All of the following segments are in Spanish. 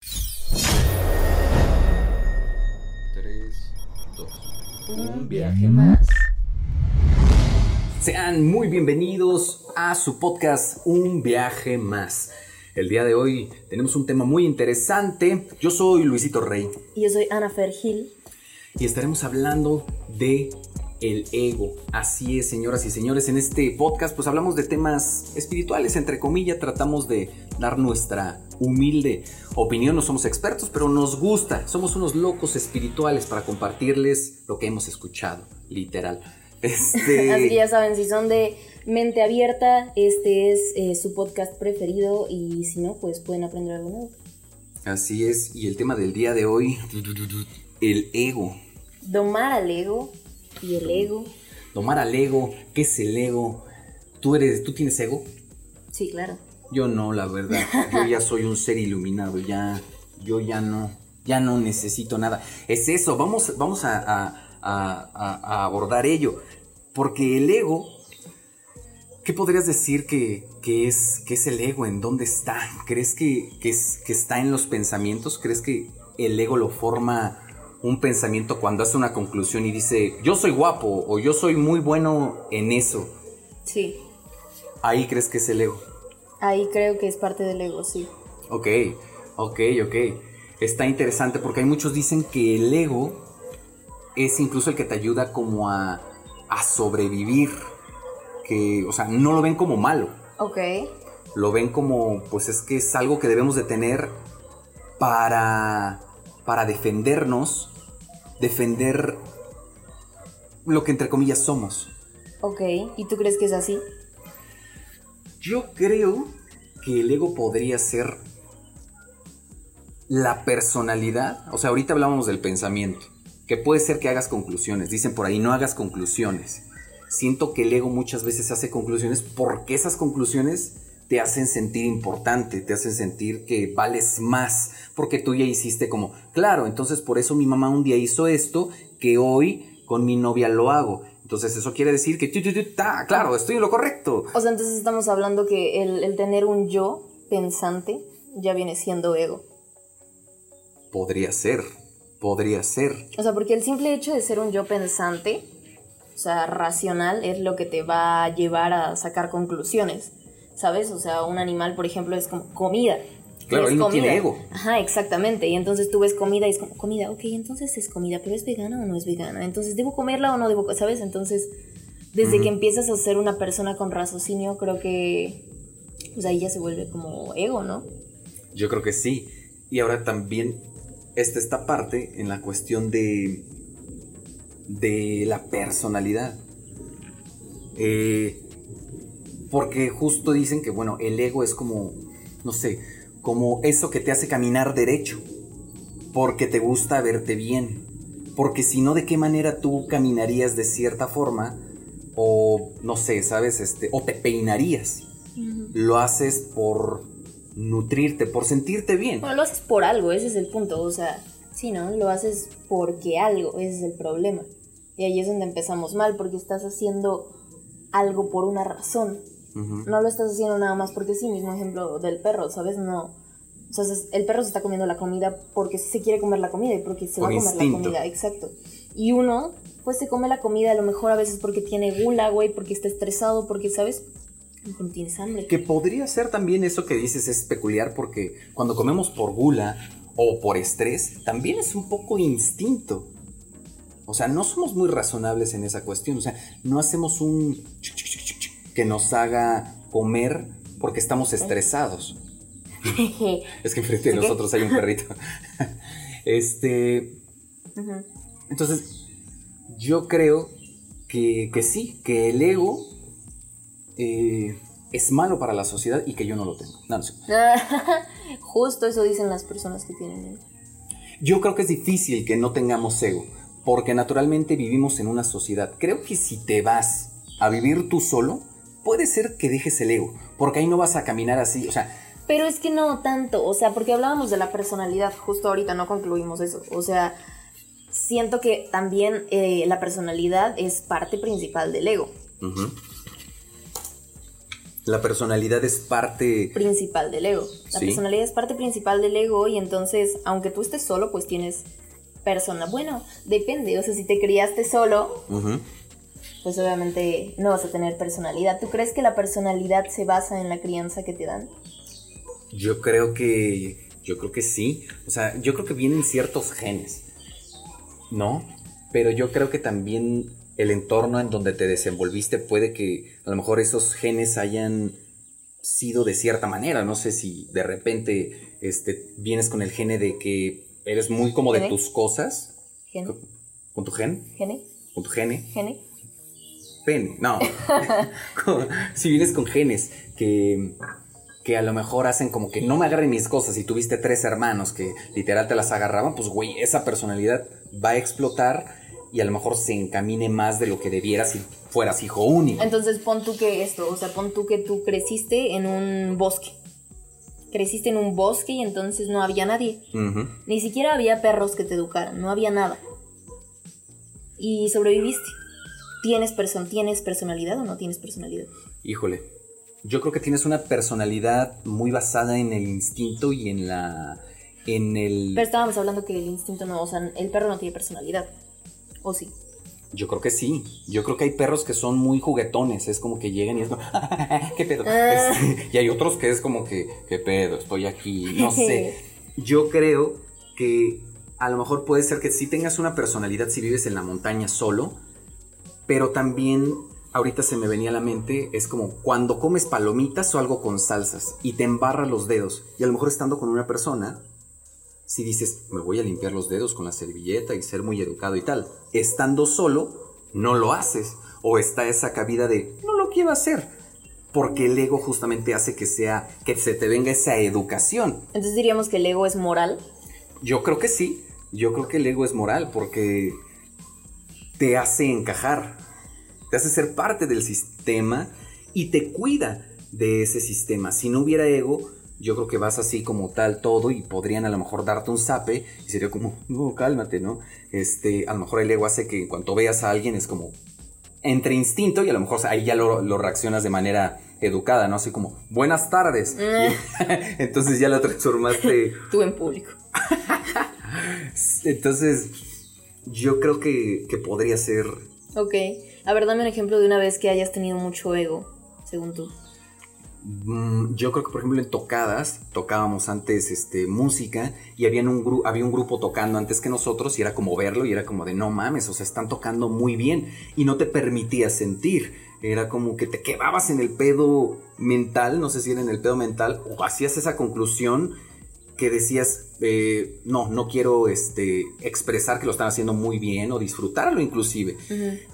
3, 2. Un viaje más. Sean muy bienvenidos a su podcast Un viaje más. El día de hoy tenemos un tema muy interesante. Yo soy Luisito Rey Y yo soy Ana Fer Gil. y estaremos hablando de el ego. Así es, señoras y señores, en este podcast pues hablamos de temas espirituales, entre comillas, tratamos de dar nuestra humilde opinión, no somos expertos, pero nos gusta, somos unos locos espirituales para compartirles lo que hemos escuchado, literal. Este, Así que ya saben, si son de mente abierta, este es eh, su podcast preferido y si no, pues pueden aprender algo nuevo. Así es, y el tema del día de hoy, el ego. Domar al ego y el ego. Tomar al ego, ¿qué es el ego? ¿Tú, eres, ¿Tú tienes ego? Sí, claro. Yo no, la verdad. Yo ya soy un ser iluminado, ya, yo ya no, ya no necesito nada. Es eso, vamos, vamos a, a- a- a- a abordar ello. Porque el ego, ¿qué podrías decir que, que es, que es el ego? ¿En dónde está? ¿Crees que, que es- que está en los pensamientos? ¿Crees que el ego lo forma un pensamiento cuando hace una conclusión y dice, yo soy guapo o yo soy muy bueno en eso? Sí. Ahí crees que es el ego. Ahí creo que es parte del ego, sí. Ok, ok, ok. Está interesante porque hay muchos dicen que el ego es incluso el que te ayuda como a, a sobrevivir. Que, o sea, no lo ven como malo. Ok. Lo ven como, pues es que es algo que debemos de tener para, para defendernos, defender lo que entre comillas somos. Ok. ¿Y tú crees que es así? Yo creo que el ego podría ser la personalidad. O sea, ahorita hablábamos del pensamiento. Que puede ser que hagas conclusiones. Dicen por ahí, no hagas conclusiones. Siento que el ego muchas veces hace conclusiones porque esas conclusiones te hacen sentir importante, te hacen sentir que vales más, porque tú ya hiciste como, claro, entonces por eso mi mamá un día hizo esto, que hoy con mi novia lo hago. Entonces eso quiere decir que, ta, claro, estoy en lo correcto. O sea, entonces estamos hablando que el, el tener un yo pensante ya viene siendo ego. Podría ser, podría ser. O sea, porque el simple hecho de ser un yo pensante, o sea, racional, es lo que te va a llevar a sacar conclusiones, ¿sabes? O sea, un animal, por ejemplo, es como comida. Claro, él no comida. tiene ego. Ajá, exactamente. Y entonces tú ves comida y es como, comida, ok, entonces es comida, pero ¿es vegana o no es vegana? Entonces, ¿debo comerla o no debo? ¿Sabes? Entonces, desde que empiezas a ser una persona con raciocinio, creo que, pues ahí ya se vuelve como ego, ¿no? Yo creo que sí. Y ahora también está esta parte en la cuestión de, de la personalidad. Eh, porque justo dicen que, bueno, el ego es como, no sé, como eso que te hace caminar derecho. Porque te gusta verte bien. Porque si no, ¿de qué manera tú caminarías de cierta forma? O, no sé, ¿sabes? Este, o te peinarías. Lo haces por nutrirte, por sentirte bien. Bueno, lo haces por algo, ese es el punto. O sea, sí, ¿no? Lo haces porque algo, ese es el problema. Y ahí es donde empezamos mal, porque estás haciendo algo por una razón. No lo estás haciendo nada más porque sí, mismo ejemplo del perro, ¿sabes? No. O sea, es- el perro se está comiendo la comida porque se quiere comer la comida y porque se va a comer instinto. la comida, exacto. Y uno, pues se come la comida a lo mejor a veces porque tiene gula, güey, porque está estresado, porque, ¿sabes? Tienes hambre. Que podría ser también eso que dices es peculiar porque cuando comemos por gula o por estrés, también es un poco instinto. O sea, no somos muy razonables en esa cuestión. O sea, no hacemos un que nos haga comer porque estamos estresados. es que enfrente de nosotros hay un perrito. este. Entonces, yo creo que, sí, que el ego eh, es malo para la sociedad y que yo no lo tengo. No, no sé. Justo eso dicen las personas que tienen ego. Yo creo que es difícil que no tengamos ego, porque naturalmente vivimos en una sociedad. Creo que si te vas a vivir tú solo, puede ser que dejes el ego, porque ahí no vas a caminar así, o sea... Pero es que no tanto, o sea, porque hablábamos de la personalidad, justo ahorita no concluimos eso, o sea, siento que también eh, la personalidad es parte principal del ego. La personalidad es parte principal del ego. La personalidad es parte principal del ego y entonces, aunque tú estés solo, pues tienes persona. Bueno, depende. O sea, si te criaste solo, pues obviamente no vas a tener personalidad. ¿Tú crees que la personalidad se basa en la crianza que te dan? Yo creo que, yo creo que sí. O sea, yo creo que vienen ciertos genes, ¿no? Pero yo creo que también el entorno en donde te desenvolviste puede que a lo mejor esos genes hayan sido de cierta manera. No sé si de repente este, vienes con el gene de que eres muy como de tus cosas. ¿Gene? ¿Con, tu gen? ¿Gene? ¿Con tu gene? ¿Gene? Pene, no. si vienes con genes que, que a lo mejor hacen como que no me agarren mis cosas y tuviste tres hermanos que literal te las agarraban, pues güey, esa personalidad va a explotar y a lo mejor se encamine más de lo que debiera si fueras hijo único. Entonces pon tú que esto, o sea, pon tú que tú creciste en un bosque. Creciste en un bosque y entonces no había nadie. Ni siquiera había perros que te educaran, no había nada. Y sobreviviste. ¿Tienes, ¿Tienes personalidad o no tienes personalidad? Híjole, yo creo que tienes una personalidad muy basada en el instinto y en la... En el... Pero estábamos hablando que el instinto no, o sea, el perro no tiene personalidad. ¿O sí? Yo creo que sí. Yo creo que hay perros que son muy juguetones. Es como que llegan y es como, ¿qué pedo? Ah. Este, y hay otros que es como que, ¿qué pedo? Estoy aquí. No sé. Yo creo que a lo mejor puede ser que sí tengas una personalidad si vives en la montaña solo, pero también ahorita se me venía a la mente, es como cuando comes palomitas o algo con salsas y te embarra los dedos. Y a lo mejor estando con una persona, si dices, me voy a limpiar los dedos con la servilleta y ser muy educado y tal, estando solo, no lo haces. O está esa cabida de, no lo quiero hacer. Porque el ego justamente hace que sea, que se te venga esa educación. Entonces diríamos que el ego es moral. Yo creo que sí. Yo creo que el ego es moral porque te hace encajar, te hace ser parte del sistema y te cuida de ese sistema. Si no hubiera ego, yo creo que vas así como tal todo y podrían a lo mejor darte un zape y sería como, no, cálmate, ¿no? Este, a lo mejor el ego hace que en cuanto veas a alguien es como entre instinto y a lo mejor ahí ya lo, reaccionas de manera educada, ¿no? Así como, buenas tardes. Mm. Entonces ya lo transformaste. Tú en público. Entonces, yo creo que, que podría ser. Ok. A ver, dame un ejemplo de una vez que hayas tenido mucho ego, según tú. Mm, yo creo que por ejemplo en tocadas tocábamos antes este música y había un, había un grupo tocando antes que nosotros y era como verlo y era como de no mames, o sea, están tocando muy bien y no te permitía sentir. Era como que te quedabas en el pedo mental, no sé si era en el pedo mental, o hacías esa conclusión que decías, eh, no, no quiero este, expresar que lo están haciendo muy bien o disfrutarlo inclusive.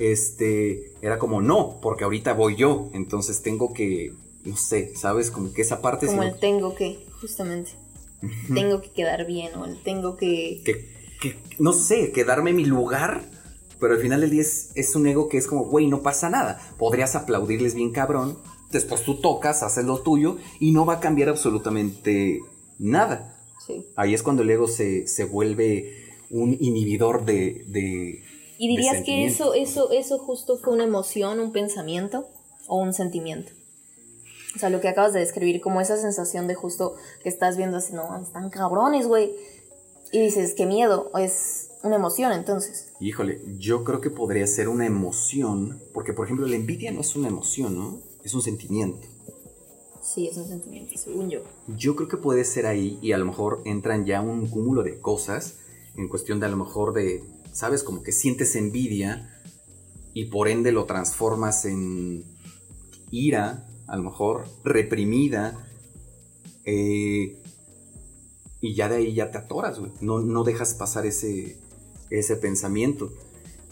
Este, era como, no, porque ahorita voy yo, entonces tengo que no sé, ¿sabes? Como que esa parte... Como el tengo que, justamente. Tengo que quedar bien o el tengo que... que... no sé, quedarme en mi lugar, pero al final del día es, un ego que es como, güey, no pasa nada. Podrías aplaudirles bien cabrón, después tú tocas, haces lo tuyo y no va a cambiar absolutamente nada. Sí. Ahí es cuando el ego se, vuelve un inhibidor de... de ¿Y dirías que eso, eso, eso justo fue una emoción, un pensamiento o un sentimiento? O sea, lo que acabas de describir, como esa sensación de justo que estás viendo así, no, están cabrones, güey. Y dices, qué miedo, es una emoción entonces. Híjole, yo creo que podría ser una emoción, porque por ejemplo la envidia no es una emoción, ¿no? Es un sentimiento. Sí, es un sentimiento, según yo. Yo creo que puede ser ahí y a lo mejor entran ya un cúmulo de cosas en cuestión de a lo mejor de, ¿sabes? Como que sientes envidia y por ende lo transformas en ira, a lo mejor reprimida, eh, y ya de ahí ya te atoras, güey. No, no dejas pasar ese, ese pensamiento.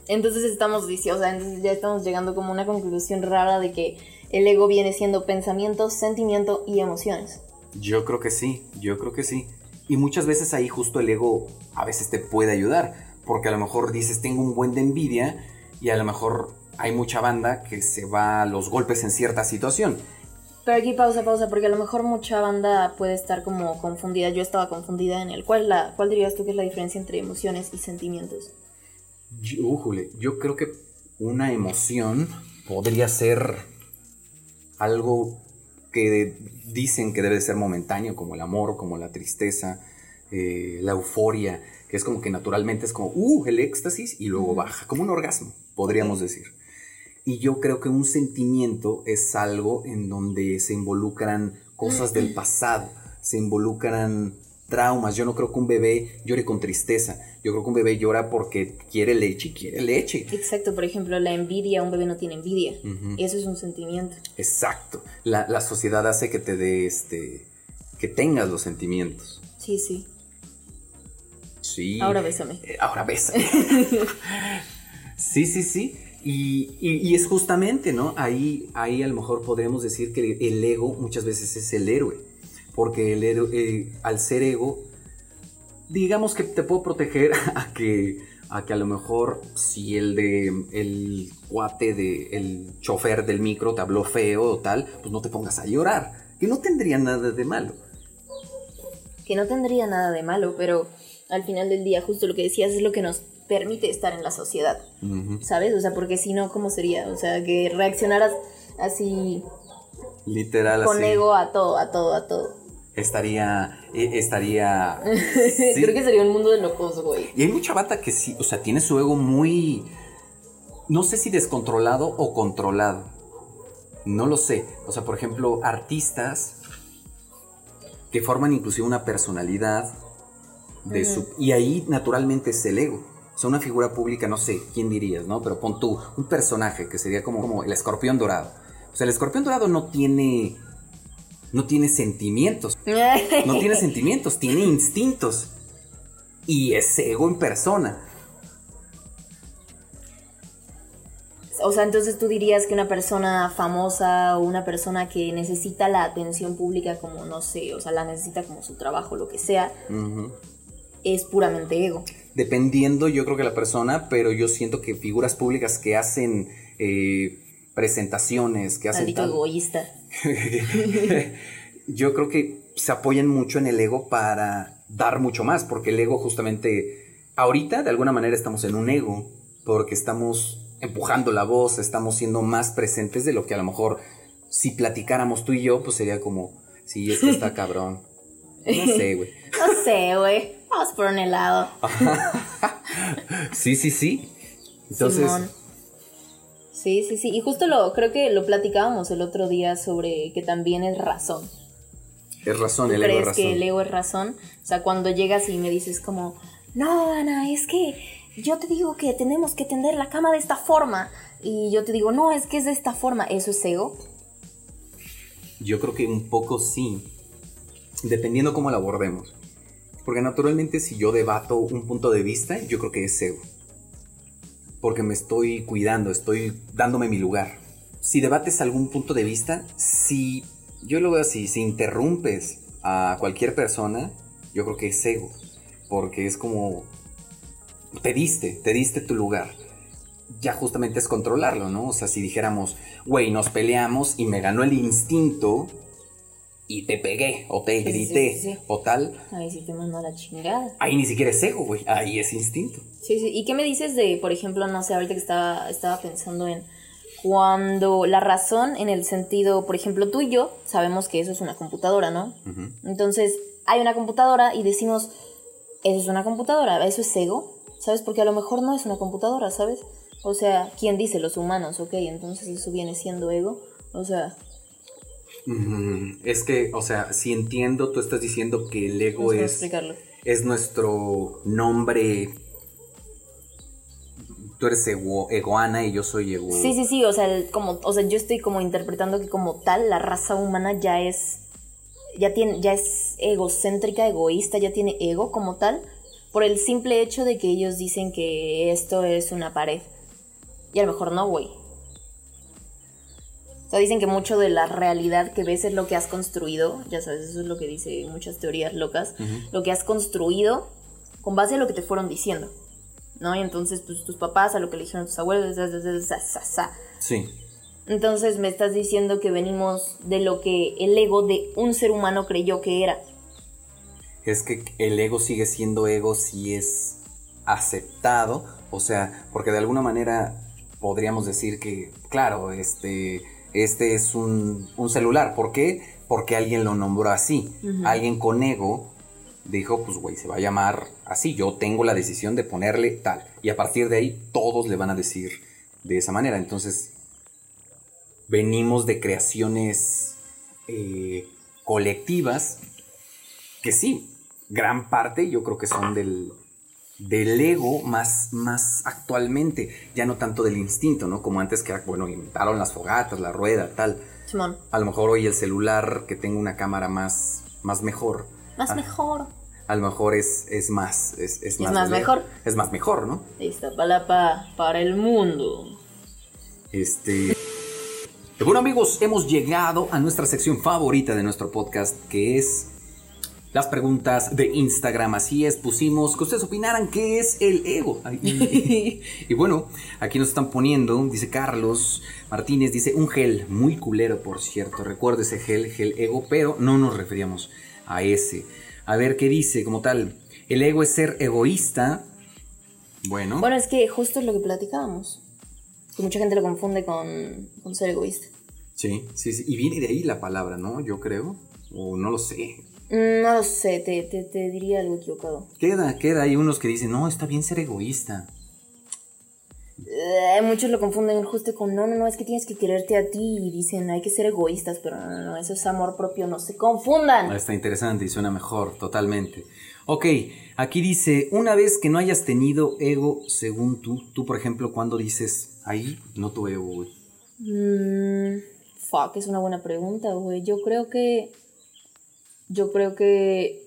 Entonces estamos o sea, entonces ya estamos llegando como a una conclusión rara de que el ego viene siendo pensamiento, sentimiento y emociones. Yo creo que sí, yo creo que sí. Y muchas veces ahí justo el ego a veces te puede ayudar, porque a lo mejor dices, tengo un buen de envidia y a lo mejor hay mucha banda que se va a los golpes en cierta situación. Pero aquí pausa, pausa, porque a lo mejor mucha banda puede estar como confundida. Yo estaba confundida en el. ¿Cuál, la, cuál dirías tú que es la diferencia entre emociones y sentimientos? Yo, yo creo que una emoción podría ser algo que dicen que debe ser momentáneo, como el amor, como la tristeza, eh, la euforia, que es como que naturalmente es como, uh, el éxtasis y luego baja, como un orgasmo, podríamos decir. Y yo creo que un sentimiento es algo en donde se involucran cosas del pasado, se involucran traumas. Yo no creo que un bebé llore con tristeza. Yo creo que un bebé llora porque quiere leche y quiere leche. Exacto, por ejemplo, la envidia, un bebé no tiene envidia. Eso es un sentimiento. Exacto. La, sociedad hace que te dé este. que tengas los sentimientos. Sí, sí. Sí. Ahora bésame. Eh, ahora bésame. sí, sí, sí. Y, es justamente, ¿no? Ahí, ahí a lo mejor podríamos decir que el ego muchas veces es el héroe. Porque el eh, al ser ego, digamos que te puedo proteger a que, a que a lo mejor si el de el cuate de el chofer del micro te habló feo o tal, pues no te pongas a llorar. Que no tendría nada de malo. Que no tendría nada de malo, pero al final del día, justo lo que decías es lo que nos permite estar en la sociedad, ¿sabes? O sea, porque si no, ¿cómo sería? O sea, que reaccionaras así... Literal, con ego a todo, a todo, a todo. Estaría, e, estaría... Creo que sería un mundo de locos, güey. Y hay mucha bata que sí, o sea, tiene su ego muy... No sé si descontrolado o controlado. No lo sé. O sea, por ejemplo, artistas que forman inclusive una personalidad de su... Y ahí naturalmente es el ego. O sea, una figura pública, no sé, ¿quién dirías, no? Pero pon tú, un personaje que sería como, como el escorpión dorado. O sea, el escorpión dorado no tiene... No tiene sentimientos. No tiene sentimientos, tiene instintos. Y es ego en persona. O sea, entonces tú dirías que una persona famosa o una persona que necesita la atención pública como, no sé, o sea, la necesita como su trabajo, lo que sea, es puramente ego. Dependiendo, yo creo que la persona, pero yo siento que figuras públicas que hacen eh, presentaciones, que hacen... Maldito egoísta. yo creo que se apoyan mucho en el ego para dar mucho más, porque el ego justamente, ahorita de alguna manera estamos en un ego, porque estamos empujando la voz, estamos siendo más presentes de lo que a lo mejor si platicáramos tú y yo, pues sería como, sí, es que está cabrón. No sé, güey. No sé, güey. Vamos por un helado. sí, sí, sí. Entonces. Sí, sí, sí. Y justo lo, creo que lo platicábamos el otro día sobre que también es razón. Es razón, el ego es razón. que el ego es razón? O sea, cuando llegas y me dices como, no, Ana, es que yo te digo que tenemos que tender la cama de esta forma. Y yo te digo, no, es que es de esta forma. ¿Eso es ego? Yo creo que un poco sí. Dependiendo cómo lo abordemos. Porque naturalmente si yo debato un punto de vista, yo creo que es ego. Porque me estoy cuidando, estoy dándome mi lugar. Si debates algún punto de vista, si yo lo veo así, si interrumpes a cualquier persona, yo creo que es ego. Porque es como, te diste, te diste tu lugar. Ya justamente es controlarlo, ¿no? O sea, si dijéramos, güey, nos peleamos y me ganó el instinto, y te pegué o te grité o tal. Ahí sí te mandó la chingada. Ahí ni siquiera es ego, güey. Ahí es instinto. Sí, sí. ¿Y qué me dices de, por ejemplo, no sé, ahorita que estaba, estaba pensando en cuando la razón en el sentido, por ejemplo, tú y yo sabemos que eso es una computadora, ¿no? Entonces, hay una computadora y decimos, eso es una computadora, eso es ego, ¿sabes? Porque a lo mejor no es una computadora, ¿sabes? O sea, ¿quién dice los humanos? Ok, entonces eso viene siendo ego. O sea, Es que, o sea, si entiendo, tú estás diciendo que el ego es, es nuestro nombre. Tú eres ego, egoana y yo soy ego. Sí, sí, sí, o sea, como, o sea, yo estoy como interpretando que como tal la raza humana ya es, ya tiene, ya es egocéntrica, egoísta, ya tiene ego como tal, por el simple hecho de que ellos dicen que esto es una pared. Y a lo mejor no, güey sea, dicen que mucho de la realidad que ves es lo que has construido, ya sabes, eso es lo que dice muchas teorías locas, lo que has construido con base a lo que te fueron diciendo, ¿no? Y entonces, pues tus papás, a lo que le dijeron tus abuelos, sí. Entonces me estás diciendo que venimos de lo que el ego de un ser humano creyó que era. Es que el ego sigue siendo ego si es aceptado, o sea, porque de alguna manera podríamos decir que, claro, este, este es un, celular. ¿Por qué? Porque alguien lo nombró así. Alguien con ego dijo, pues güey, se va a llamar así. Yo tengo la decisión de ponerle tal. Y a partir de ahí todos le van a decir de esa manera. Entonces, venimos de creaciones eh, colectivas que sí, gran parte yo creo que son del, del ego más, más actualmente, ya no tanto del instinto, ¿no? Como antes que, bueno, inventaron las fogatas, la rueda, tal. Simón. A lo mejor hoy el celular que tenga una cámara más, más mejor. Más ah, mejor. A lo mejor es, es más, es, es, más, mejor. Es más mejor, ¿no? Listo, palapa para el mundo. Este... Bueno amigos, hemos llegado a nuestra sección favorita de nuestro podcast, que es las preguntas de Instagram. Así es, pusimos que ustedes opinaran qué es el ego. Y, bueno, aquí nos están poniendo, dice Carlos Martínez, dice un gel, muy culero por cierto. Recuerdo ese gel, gel ego, pero no nos referíamos a ese. A ver qué dice como tal. El ego es ser egoísta. Bueno. Bueno, es que justo es lo que platicábamos. Que mucha gente lo confunde con, con ser egoísta. Sí, sí, sí. Y viene de ahí la palabra, ¿no? Yo creo. O no lo sé. No lo sé, te, te, diría algo equivocado. Queda, queda. Hay unos que dicen, no, está bien ser egoísta. Eh, muchos lo confunden justo con, no, no, no, es que tienes que quererte a ti y dicen, hay que ser egoístas, pero no, no, no, eso es amor propio, no se confundan. Ah, está interesante y suena mejor, totalmente. Ok, aquí dice, una vez que no hayas tenido ego según tú, tú por ejemplo, cuando dices, ahí no tuve ego, güey. Mmm, fuck, es una buena pregunta, güey. Yo creo que yo creo que.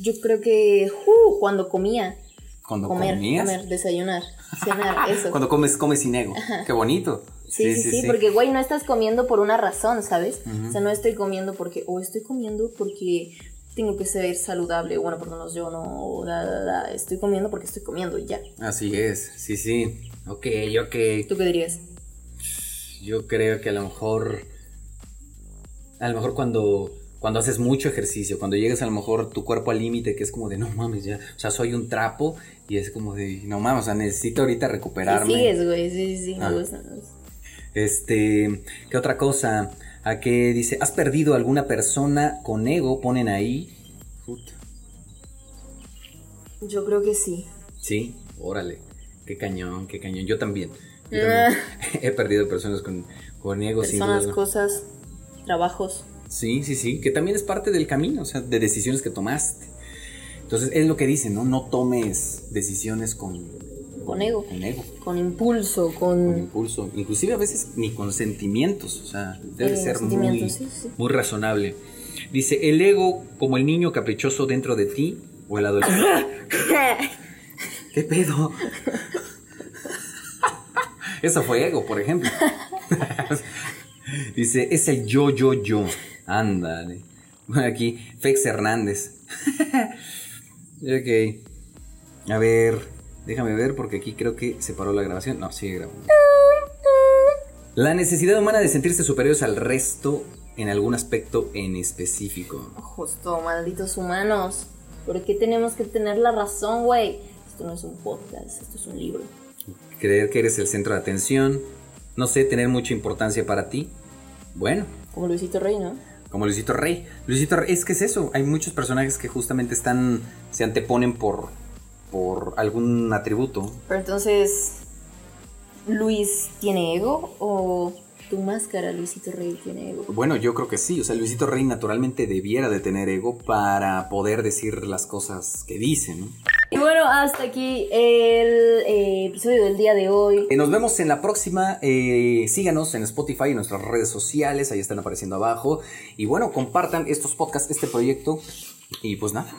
Yo creo que. Uh, cuando comía. Cuando comer, comías? comer, desayunar, cenar, eso. cuando comes, comes sin ego. Qué bonito. Sí sí, sí porque, güey, no estás comiendo por una razón, ¿sabes? O sea, no estoy comiendo porque. O estoy comiendo porque tengo que ser saludable. Bueno, por lo menos yo no. estoy comiendo porque estoy comiendo y ya. Así es, sí, sí. Ok, ok. ¿Tú qué dirías? Yo creo que a lo mejor a lo mejor cuando, cuando haces mucho ejercicio, cuando llegas a lo mejor tu cuerpo al límite, que es como de, no mames, ya, o sea, soy un trapo, y es como de, no mames, o sea, necesito ahorita recuperarme. Sí, es, güey, sí, sí, me ah. gusta. Este, ¿qué otra cosa? A que dice, ¿has perdido alguna persona con ego? Ponen ahí. Yo creo que sí. Sí, órale. Qué cañón, qué cañón. Yo también. Yo también he perdido personas con, con ego. Personas, cosas trabajos. Sí, sí, sí, que también es parte del camino, o sea, de decisiones que tomaste. Entonces, es lo que dicen, ¿no? No tomes decisiones con... Con ego. Con ego. Con impulso, con... Con impulso. Inclusive a veces ni con sentimientos, o sea, debe ser muy, muy razonable. Dice, el ego como el niño caprichoso dentro de ti o el adolescente. ¿Qué pedo? Eso fue ego, por ejemplo. Dice, es el yo, yo, yo. Ándale. Bueno, aquí, Fex Hernández. ok. A ver, déjame ver porque aquí creo que se paró la grabación. No, sigue grabando. La necesidad humana de sentirse superiores al resto en algún aspecto en específico. Justo, malditos humanos. ¿Por qué tenemos que tener la razón, güey? Esto no es un podcast, esto es un libro. Creer que eres el centro de atención. No sé, tener mucha importancia para ti. Bueno. Como Luisito Rey, ¿no? Como Luisito Rey. Luisito Rey, es que es eso. Hay muchos personajes que justamente están. se anteponen por. por algún atributo. Pero entonces. ¿Luis tiene ego? ¿O tu máscara, Luisito Rey, tiene ego. Bueno, yo creo que sí. O sea, Luisito Rey naturalmente debiera de tener ego para poder decir las cosas que dice, ¿no? Y bueno, hasta aquí el eh, episodio del día de hoy. Eh, nos vemos en la próxima. Eh, síganos en Spotify y en nuestras redes sociales. Ahí están apareciendo abajo. Y bueno, compartan estos podcasts, este proyecto. Y pues nada.